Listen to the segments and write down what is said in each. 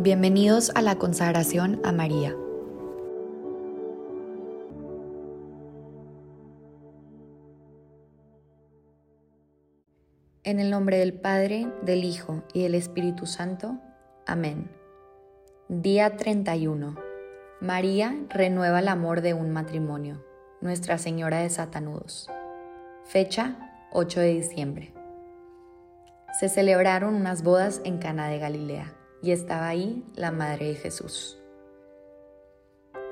Bienvenidos a la consagración a María. En el nombre del Padre, del Hijo y del Espíritu Santo. Amén. Día 31. María renueva el amor de un matrimonio. Nuestra Señora de Satanudos. Fecha 8 de diciembre. Se celebraron unas bodas en Cana de Galilea y estaba ahí la Madre de Jesús.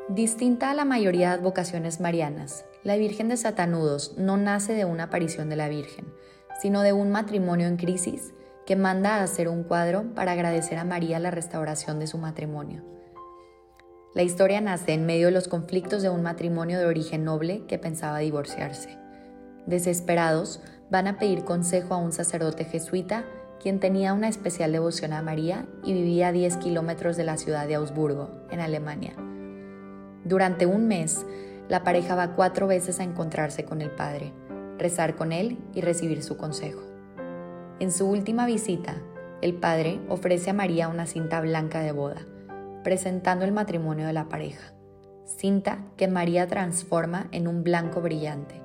Distinta a la mayoría de advocaciones marianas, la Virgen de Satanudos no nace de una aparición de la Virgen, sino de un matrimonio en crisis que manda a hacer un cuadro para agradecer a María la restauración de su matrimonio. La historia nace en medio de los conflictos de un matrimonio de origen noble que pensaba divorciarse. Desesperados, van a pedir consejo a un sacerdote jesuita quien tenía una especial devoción a María y vivía a 10 kilómetros de la ciudad de Augsburgo, en Alemania. Durante un mes, la pareja va cuatro veces a encontrarse con el padre, rezar con él y recibir su consejo. En su última visita, el padre ofrece a María una cinta blanca de boda, presentando el matrimonio de la pareja, cinta que María transforma en un blanco brillante.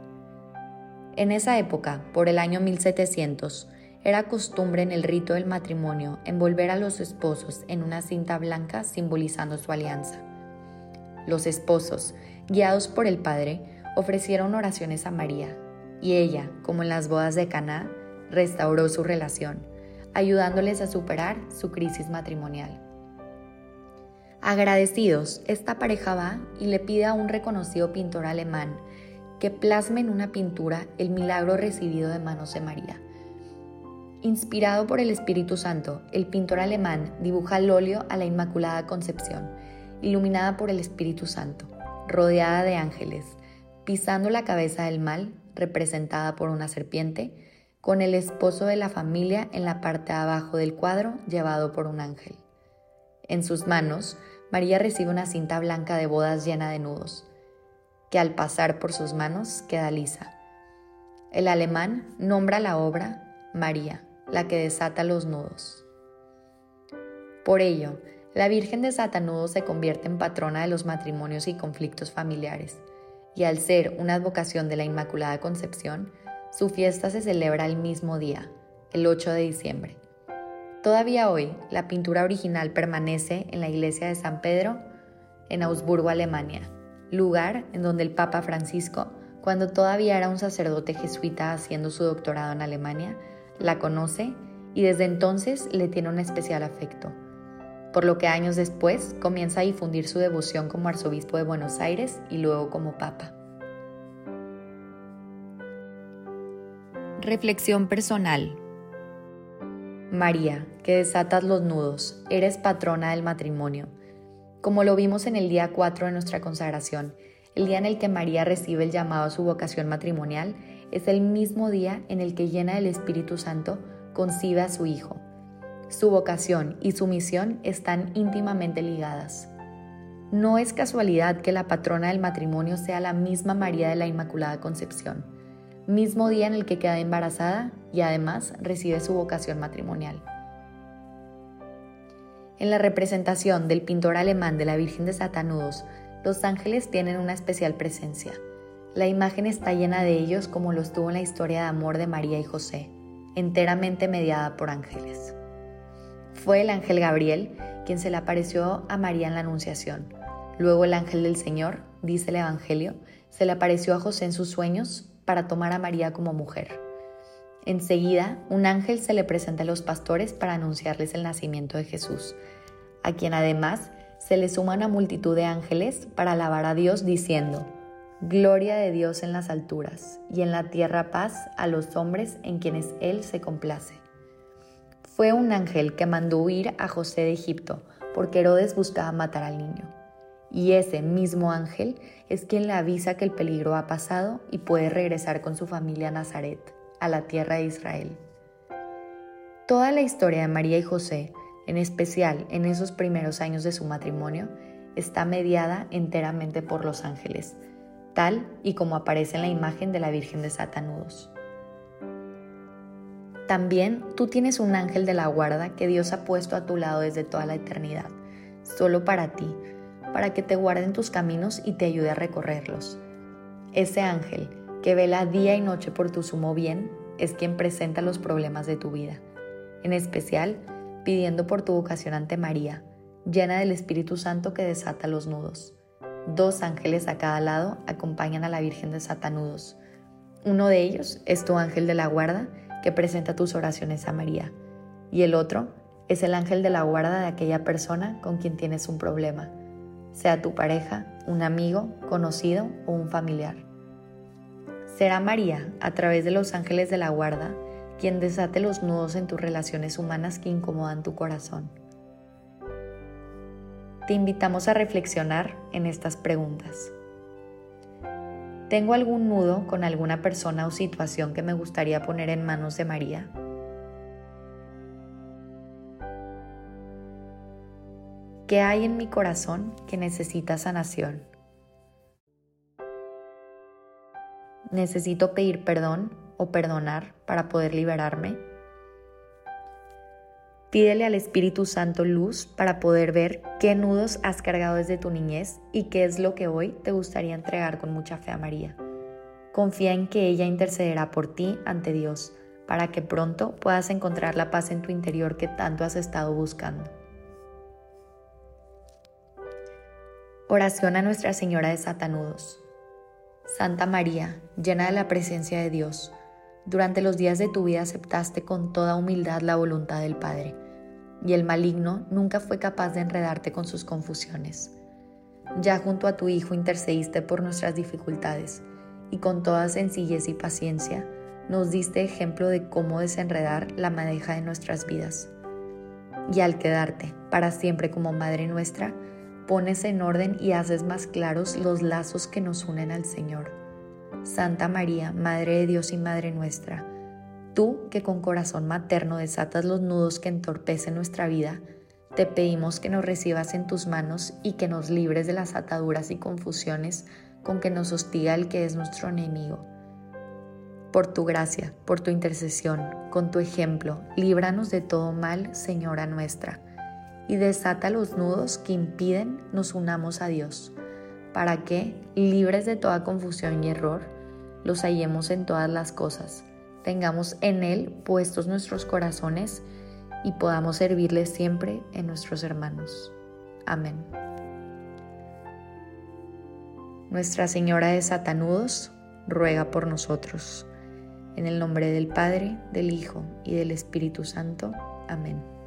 En esa época, por el año 1700, era costumbre en el rito del matrimonio envolver a los esposos en una cinta blanca simbolizando su alianza. Los esposos, guiados por el Padre, ofrecieron oraciones a María, y ella, como en las bodas de Caná, restauró su relación, ayudándoles a superar su crisis matrimonial. Agradecidos, esta pareja va y le pide a un reconocido pintor alemán que plasme en una pintura el milagro recibido de manos de María Inspirado por el Espíritu Santo, el pintor alemán dibuja al óleo a la Inmaculada Concepción, iluminada por el Espíritu Santo, rodeada de ángeles, pisando la cabeza del mal, representada por una serpiente, con el esposo de la familia en la parte de abajo del cuadro, llevado por un ángel. En sus manos, María recibe una cinta blanca de bodas llena de nudos, que al pasar por sus manos queda lisa. El alemán nombra la obra María, la que desata los nudos. Por ello, la Virgen desata nudos se convierte en patrona de los matrimonios y conflictos familiares, y al ser una advocación de la Inmaculada Concepción, su fiesta se celebra el mismo día, el 8 de diciembre. Todavía hoy, la pintura original permanece en la iglesia de San Pedro, en Augsburgo, Alemania, lugar en donde el Papa Francisco, cuando todavía era un sacerdote jesuita haciendo su doctorado en Alemania, la conoce y desde entonces le tiene un especial afecto, por lo que años después comienza a difundir su devoción como arzobispo de Buenos Aires y luego como papa. Reflexión personal. María, que desatas los nudos, eres patrona del matrimonio. Como lo vimos en el día 4 de nuestra consagración, el día en el que María recibe el llamado a su vocación matrimonial es el mismo día en el que llena del Espíritu Santo concibe a su Hijo. Su vocación y su misión están íntimamente ligadas. No es casualidad que la patrona del matrimonio sea la misma María de la Inmaculada Concepción, mismo día en el que queda embarazada y además recibe su vocación matrimonial. En la representación del pintor alemán de la Virgen de Satanudos, los ángeles tienen una especial presencia. La imagen está llena de ellos como lo estuvo en la historia de amor de María y José, enteramente mediada por ángeles. Fue el ángel Gabriel quien se le apareció a María en la Anunciación. Luego el ángel del Señor, dice el Evangelio, se le apareció a José en sus sueños para tomar a María como mujer. Enseguida, un ángel se le presenta a los pastores para anunciarles el nacimiento de Jesús, a quien además se le suma una multitud de ángeles para alabar a Dios diciendo, Gloria de Dios en las alturas y en la tierra paz a los hombres en quienes Él se complace. Fue un ángel que mandó huir a José de Egipto porque Herodes buscaba matar al niño. Y ese mismo ángel es quien le avisa que el peligro ha pasado y puede regresar con su familia a Nazaret, a la tierra de Israel. Toda la historia de María y José, en especial en esos primeros años de su matrimonio, está mediada enteramente por los ángeles, tal y como aparece en la imagen de la Virgen de Satanudos. También tú tienes un ángel de la guarda que Dios ha puesto a tu lado desde toda la eternidad, solo para ti, para que te guarde en tus caminos y te ayude a recorrerlos. Ese ángel, que vela día y noche por tu sumo bien, es quien presenta los problemas de tu vida, en especial pidiendo por tu vocación ante María, llena del Espíritu Santo que desata los nudos. Dos ángeles a cada lado acompañan a la Virgen de Satanudos. Uno de ellos es tu ángel de la guarda que presenta tus oraciones a María, y el otro es el ángel de la guarda de aquella persona con quien tienes un problema, sea tu pareja, un amigo, conocido o un familiar. Será María, a través de los ángeles de la guarda, quien desate los nudos en tus relaciones humanas que incomodan tu corazón. Te invitamos a reflexionar en estas preguntas. ¿Tengo algún nudo con alguna persona o situación que me gustaría poner en manos de María? ¿Qué hay en mi corazón que necesita sanación? ¿Necesito pedir perdón o perdonar para poder liberarme? Pídele al Espíritu Santo luz para poder ver qué nudos has cargado desde tu niñez y qué es lo que hoy te gustaría entregar con mucha fe a María. Confía en que ella intercederá por ti ante Dios para que pronto puedas encontrar la paz en tu interior que tanto has estado buscando. Oración a Nuestra Señora de Satanudos. Santa María, llena de la presencia de Dios, durante los días de tu vida aceptaste con toda humildad la voluntad del Padre, y el maligno nunca fue capaz de enredarte con sus confusiones. Ya junto a tu Hijo intercediste por nuestras dificultades, y con toda sencillez y paciencia nos diste ejemplo de cómo desenredar la madeja de nuestras vidas. Y al quedarte para siempre como Madre nuestra, pones en orden y haces más claros los lazos que nos unen al Señor Santa María, Madre de Dios y Madre nuestra, tú que con corazón materno desatas los nudos que entorpecen nuestra vida, te pedimos que nos recibas en tus manos y que nos libres de las ataduras y confusiones con que nos hostiga el que es nuestro enemigo. Por tu gracia, por tu intercesión, con tu ejemplo, líbranos de todo mal, Señora nuestra, y desata los nudos que impiden nos unamos a Dios para que, libres de toda confusión y error, los hallemos en todas las cosas, tengamos en Él puestos nuestros corazones y podamos servirle siempre en nuestros hermanos. Amén. Nuestra Señora de Satanudos, ruega por nosotros. En el nombre del Padre, del Hijo y del Espíritu Santo. Amén.